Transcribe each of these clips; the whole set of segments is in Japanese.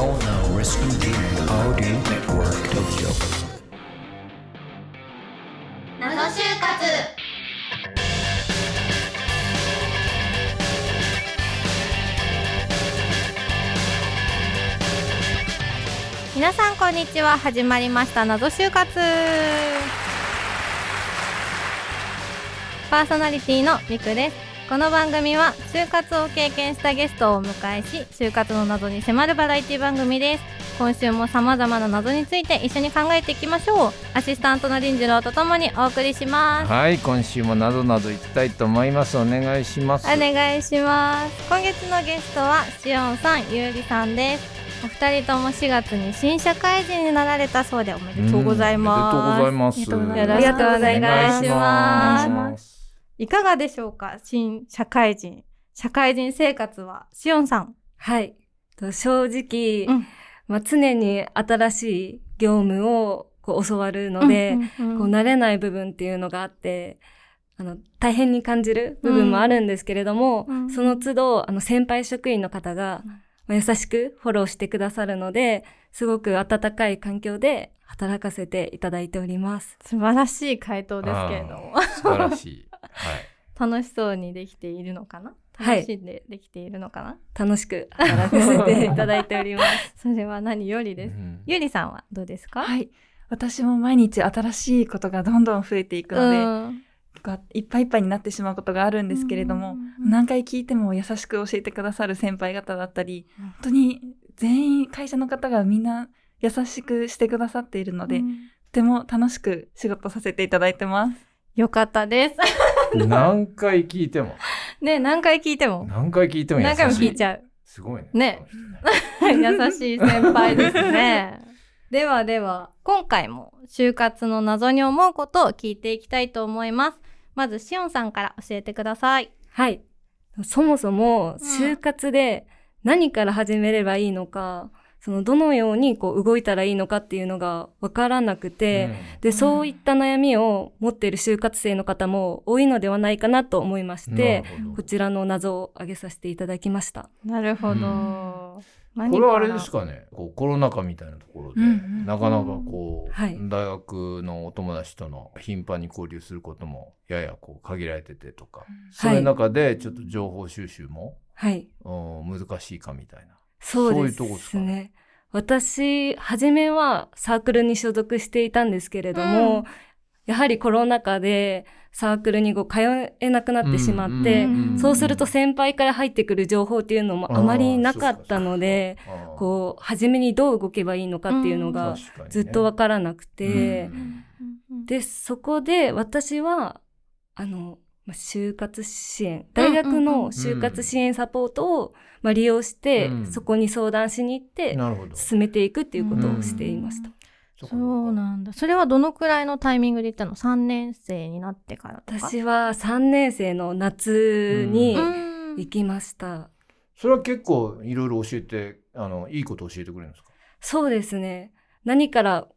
Yo now risking the Audio Network Tokyo. 謎就活。皆さんこんにちは。始まりました。謎就活。パーソナリティのみくです。この番組は就活を経験したゲストをお迎えし就活の謎に迫るバラエティ番組です今週も様々な謎について一緒に考えていきましょうアシスタントの林次郎とともにお送りしますはい、今週もなどなど行きたいと思います。お願いします。お願いします今月のゲストはしおんさんゆうりさんですお二人とも4月に新社会人になられたそうでおめでとうございますうんおめでとうございます。よろしくお願いしおます願いします。いかがでしょうか？新社会人。社会人生活はしおんさん。はい。と正直、うん。まあ、常に新しい業務をこう教わるので、うんうんうん。こう慣れない部分っていうのがあって、あの、大変に感じる部分もあるんですけれども、うんその都度、あの、先輩職員の方がうん、まあ優しくフォローしてくださるので、すごく温かい環境で働かせていただいております。素晴らしい回答ですけれども。素晴らしい。はい。楽しそうにできているのかな？はい楽しんでできているのかな、楽しく働かせていただいております。それは何よりです、うんゆりさんはどうですか？はい。私も毎日新しいことがどんどん増えていくので、うんいっぱいいっぱいになってしまうことがあるんですけれども、うん何回聞いても優しく教えてくださる先輩方だったり、うん本当に全員会社の方がみんな優しくしてくださっているので、とうんても楽しく仕事させていただいてます。よかったです。何回聞いても、ね、何回聞いても。何回聞いても優しい。何回も聞いちゃう。すごいね。ね優しい先輩ですね。ではでは、今回も就活の謎に思うことを聞いていきたいと思います。まず、しおんさんから教えてください。はい。そもそも、就活で何から始めればいいのか、その、どのようにこう動いたらいいのかっていうのがわからなくて、で、そういった悩みを持っている就活生の方も多いのではないかなと思いましうんて、こちらの謎を挙げさせていただきました。なるほど。うん何これはあれですかねこうコロナ禍みたいなところで、うんうんなかなかこう、はい大学のお友達との頻繁に交流することもややこう限られててとか、そういう中でちょっと情報収集も、はい。うん難しいかみたいな。そうそういうでとこですね。私、初めはサークルに所属していたんですけれども、うん。やはりコロナ禍でサークルにこう通えなくなってしまって、うんそうすると先輩から入ってくる情報っていうのもあまりなかったので、こう、初めにどう動けばいいのかっていうのがずっとわからなくて、うん。で、そこで私は、あの、まあ就活支援、大学の就活支援サポートを、まあ、利用して、うんそこに相談しに行って。進めていくっていうことをしていました。そうなんだ。それはどのくらいのタイミングで行ったの ?3 年生になってからとか？私は3年生の夏にうん行きました。それは結構いろいろ教えて、あの、いいこと教えてくれるんですか？そうですね。何から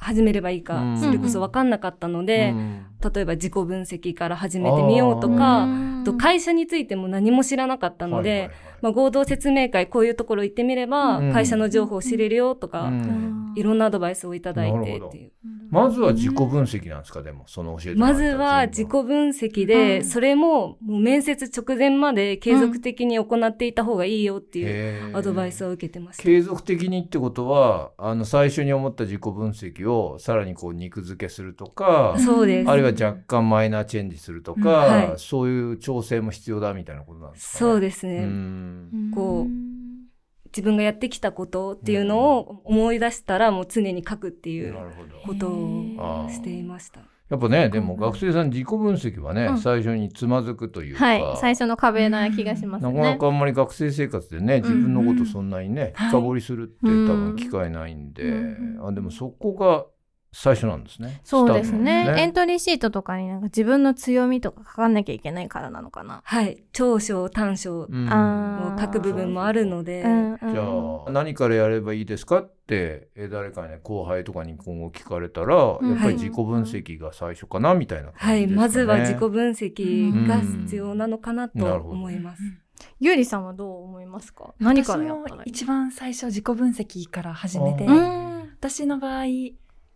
始めればいいか、うん。それこそ分かんなかったので、うん。例えば自己分析から始めてみようとか、うん。と会社についても何も知らなかったので、はいはいはい。まあ、合同説明会こういうところ行ってみれば、うん。会社の情報を知れるよとか、うん。いろんなアドバイスをいただいてっていう。まずは自己分析なんですか、でも、その教えてまずは自己分析うで、んそれももう面接直前まで継続的に行っていた方がいいよっていうアドバイスを受けてました。継続的にってことは、あの、最初に思った自己分析をさらにこう肉付けするとか、そうです。あるいは若干マイナーチェンジするとか、はいそういう調整も必要だみたいなことなんですかね？そうですね。うんこう自分がやってきたことっていうのを思い出したらもう常に書くっていう。ことをしていました。やっぱね、でも学生さん自己分析はね、うん。最初につまずくというか、はい。最初の壁な気がしますね。なかなかあんまり学生生活でね、自分のことそんなにね、うん。深掘りするって多分機会ないんで、うん。あでもそこが最初なんですね。そうですね。スタートのエントリーシートとかになんか自分の強みとか書かなきゃいけないからなのかな。はい。長所、短所を書く部分もあるので、うんうんじゃあ何からやればいいですかってえ誰かね後輩とかに今後聞かれたら、うんやっぱり自己分析が最初かなみたいなはい。感じですかね。まずは自己分析が必要なのかなと思います。ゆうりさんはどう思いますか？何からやったらいい私も一番最初自己分析から始めて、ううん。私の場合、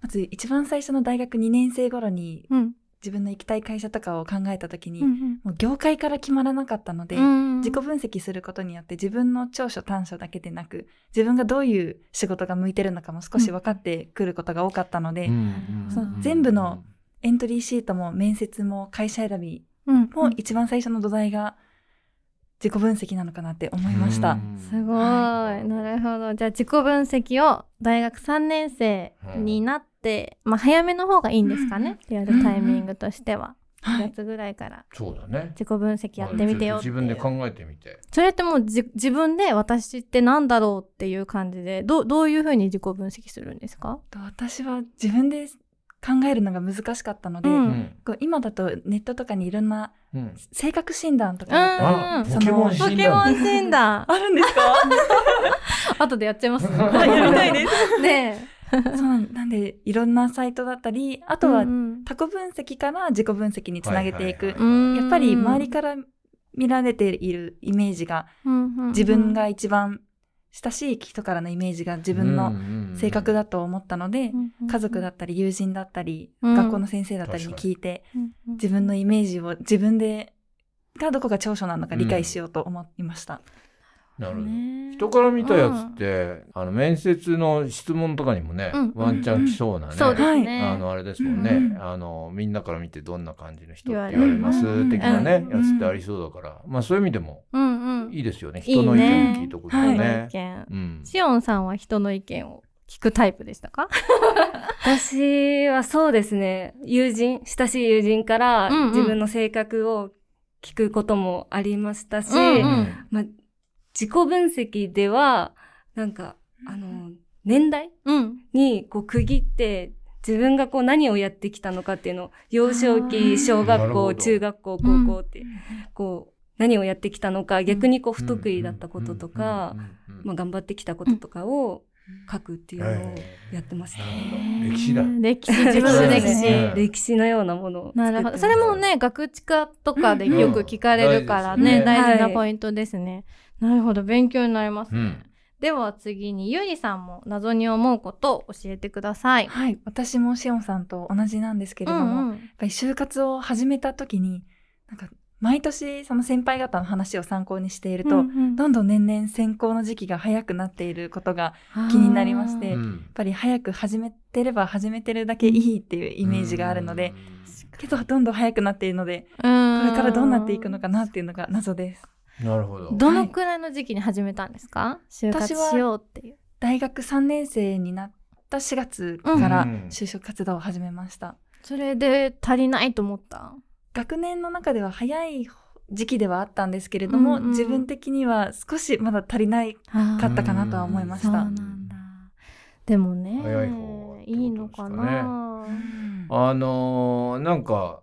まず一番最初の大学2年生頃にうん。自分の行きたい会社とかを考えた時に、うんもう業界から決まらなかったので、うん自己分析することによって自分の長所短所だけでなく自分がどういう仕事が向いてるのかも少し分かってくることが多かったので、その全部のエントリーシートも面接も会社選びうんも一番最初の土台が自己分析なのかなって思いました。すごい、はなるほど。じゃあ自己分析を大学3年生になって、まあ早めの方がいいんですかね、やるタイミングとしては、4はい、月ぐらいから。そうだね。自己分析やってみてよ自分で考えてみて。それってもうじ自分で私ってなんだろうっていう感じでどうどういうふうに自己分析するんですか？と私は自分で考えるのが難しかったので、うん。うんこう今だとネットとかにいろんなうん。性格診断とかうん。り、そのポケモンポケモン診断。あるんですか？後でやっちゃいます。やりたいです。ね そうなんでいろんなサイトだったりああとはうん他己分析から自己分析につなげていく、はいはいうんやっぱり周りから見られているイメージがうんうん自分が一番親しい人からのイメージが自分の性格だと思ったので、家族だったり友人だったり、うん。学校の先生だったりに聞いてうんうん。自分のイメージを自分でがどこが長所なのか理解しようと思いました。なるほど。ね。人から見たやつって、あの面接の質問とかにもね、うん。ワンチャン来そうなね、そうですね、あのあれですもんね、うんあのみんなから見てどんな感じの人って言われ言われますうん的なね、うんやつってありそうだから、まあそういう意味でもうんうん。いいですよね、人の意見を聞いとくとはい。ね。意見うん。シオンさんは人の意見を聞くタイプでしたか？私はそうですね。友人、親しい友人から自分の性格を聞くこともありましたし、自己分析では、なんか、あの、年代？うん。にこう区切って、自分がこう何をやってきたのかっていうのを、幼少期、小学校、中学校、高校って、こう、何をやってきたのか、逆にこう不得意だったこととか、まあ頑張ってきたこととかを書くっていうのをやってました。なるほど。歴史だ。歴史自分の歴史、ね歴史のようなものなるほど。それもね、学知化とかでよく聞かれるからね、うん。大事なはい。ポイントですね。なるほど、勉強になりますね。うん。では次に、ゆりさんも謎に思うことを教えてください。はい、私もしおんさんと同じなんですけれども、うんうん。やっぱり就活を始めた時になんか毎年その先輩方の話を参考にしていると、うんうん。どんどん年々選考の時期が早くなっていることが気になりましてやっうんぱり早く始めてれば始めてるだけいいっていうイメージがあるので、けどどんどん早くなっているのでここれからどうなっていくのかなっていうのが謎です。なるほど。どのくらいの時期に始めたんですか、就活私はしようっていう。大学3年生になった4月からうん就職活動を始めました。それで足りないと思った？学年の中では早い時期ではあったんですけれども、うんうん自分的には少しまだ足りないかかったかなとは思いました。そうなんだ。でもねいいのかな？あのーなんか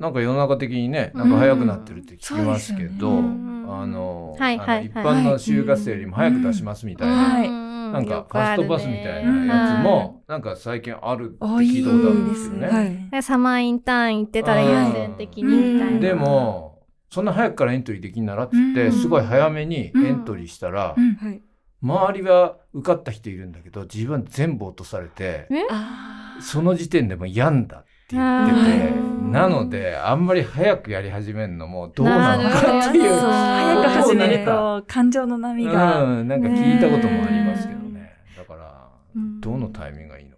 なんか世の中的にねなんか早くなってるって聞きますけど、あのーはいはいはい。あの一般の就活生よりも早く出しますみたいな、はい。ななんかファストパスみたいなやつもなんか最近あるって聞いたことあるんですよね。はい。ね。サマーインターン行ってたら優先的に。みたいな。でもそんな早くからエントリーできんならっつって、うん。すごい早めにエントリーしたら。周りは受かった人いるんだけど自分は全部落とされてその時点でもう病んだって言っててうんなのであんまり早くやり始めるのもどうなのかっていう。早く始めること感情の波が、うん、なんか聞いたこともありますけどね。だからうん。どのタイミングがいいの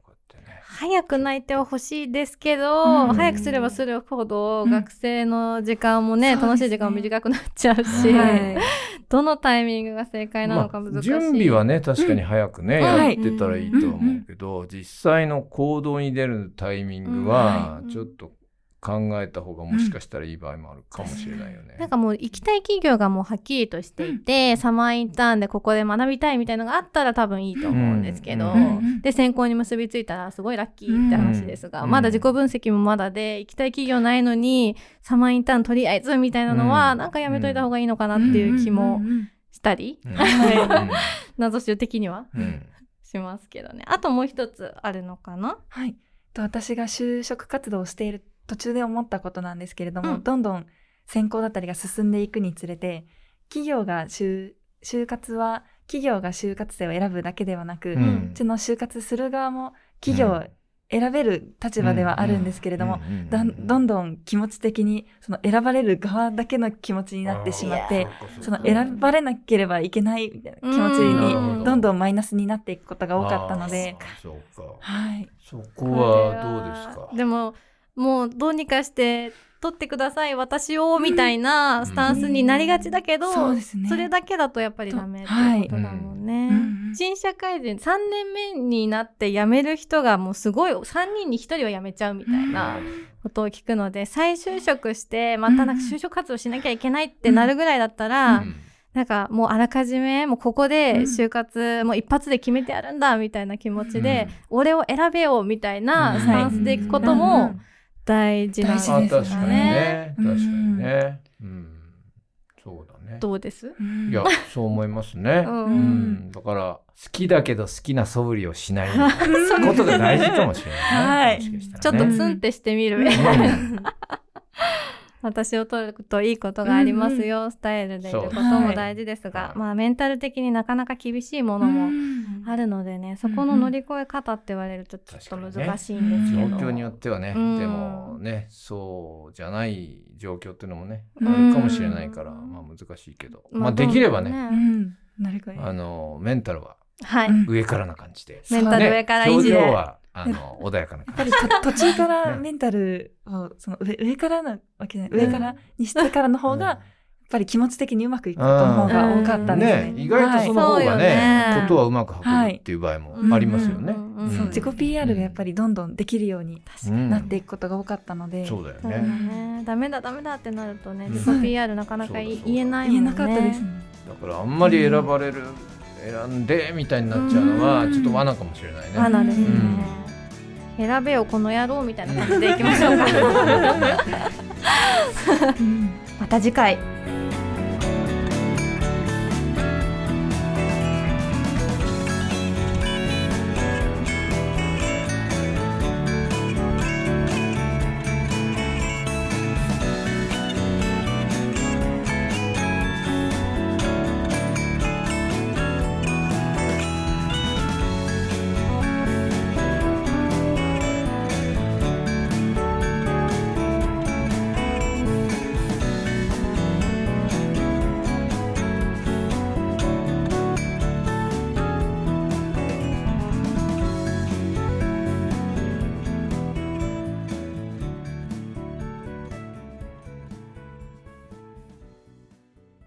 早く泣いては欲しいですけど、うん。早くすればするほど、うん。学生の時間もね、そうですね。楽しい時間も短くなっちゃうし、はい。どのタイミングが正解なのか難しい。まあ準備はね確かに早くね、うんやってたらいいとは思うけど、実際の行動に出るタイミングはうん。ちょっと考えた方がもしかしたらいい場合もあるかもしれないよね。なんかもう行きたい企業がもうはっきりとしていて、サマーインターンでここで学びたいみたいのがあったら多分いいと思うんですけど、うん。うんで選考に結びついたらすごいラッキーって話ですが、うん。まだ自己分析もまだで行きたい企業ないのにサマーインターンとりあえずみたいなのは、うん。なんかやめといた方がいいのかなっていう気もしたり、うん。謎集的にはうんうん。しますけどね。あともう一つあるのかな？はい。と私が就職活動をしている途中で思ったことなんですけれども、うん。どんどん選考だったりが進んでいくにつれて、企業が就就活は企業が就活生を選ぶだけではなく、ううん。ちの就活する側も企業を選べる立場ではあるんですけれども、うん。だんどんどん気持ち的にその選ばれる側だけの気持ちになってしまってその選ばれなければいけないみたいな気持ちうん。にど。んどんマイナスになっていくことが多かったので、あーそうかはい、そこはどうですか？でももうどうにかして取ってください私をみたいなスタンスになりがちだけど、うんそうですね。それだけだとやっぱりダメってはいことだもんね。うんうん新社会人3年目になって辞める人がもうすごい3人に1人は辞めちゃうみたいなことを聞くので再就職してまたなんか就職活動しなきゃいけないってなるぐらいだったら、うん。なんかもうあらかじめもうここで就活もう一発で決めてやるんだみたいな気持ちで、俺を選べようみたいなスタンスでいくことも大事なんですあ大事よ確かにね。ね確かにね。うん。そうだね。どうです？うん。いやそう思いますね。うん。うん。だから好きだけど好きな素振りをしない ことが大事かもしれないね。はい。ちょっとツンってしてみる。みたいな。私を取るといいことがありますよ、スタイルでいることも大事ですが、はいまあメンタル的になかなか厳しいものもあるのでね、そこの乗り越え方って言われるとちょっと難しいんですけど。状況によってはね、うん。でもねそうじゃない状況っていうのもね、うん。あるかもしれないから、まあ難しいけど、まあできればねあのメンタルは上からな感じで、メンタル上から維持で。ね。表情はあの穏やかなやっぱ感じりと途中からねメンタルをその上上からなわけじゃない。上からにしてからの方がやっぱり気持ち的にうまくいくことの方が多かったんですね。ね意外とその方がそうよね。ねことはうまく運ぶっていう場合もありますよね。自己 PR がやっぱりどんどんできるようにうん。なっていくことが多かったので、そうだよね。ね。ダメだダメだってなるとね、うん。自己 PR なかなか言えないもんね。言えなかったですね。だからあんまり選ばれる、選んでみたいになっちゃうのはうんちょっと罠かもしれないね。罠ですね。うん選べよこの野郎みたいな感じでいきましょうか。う んまた次回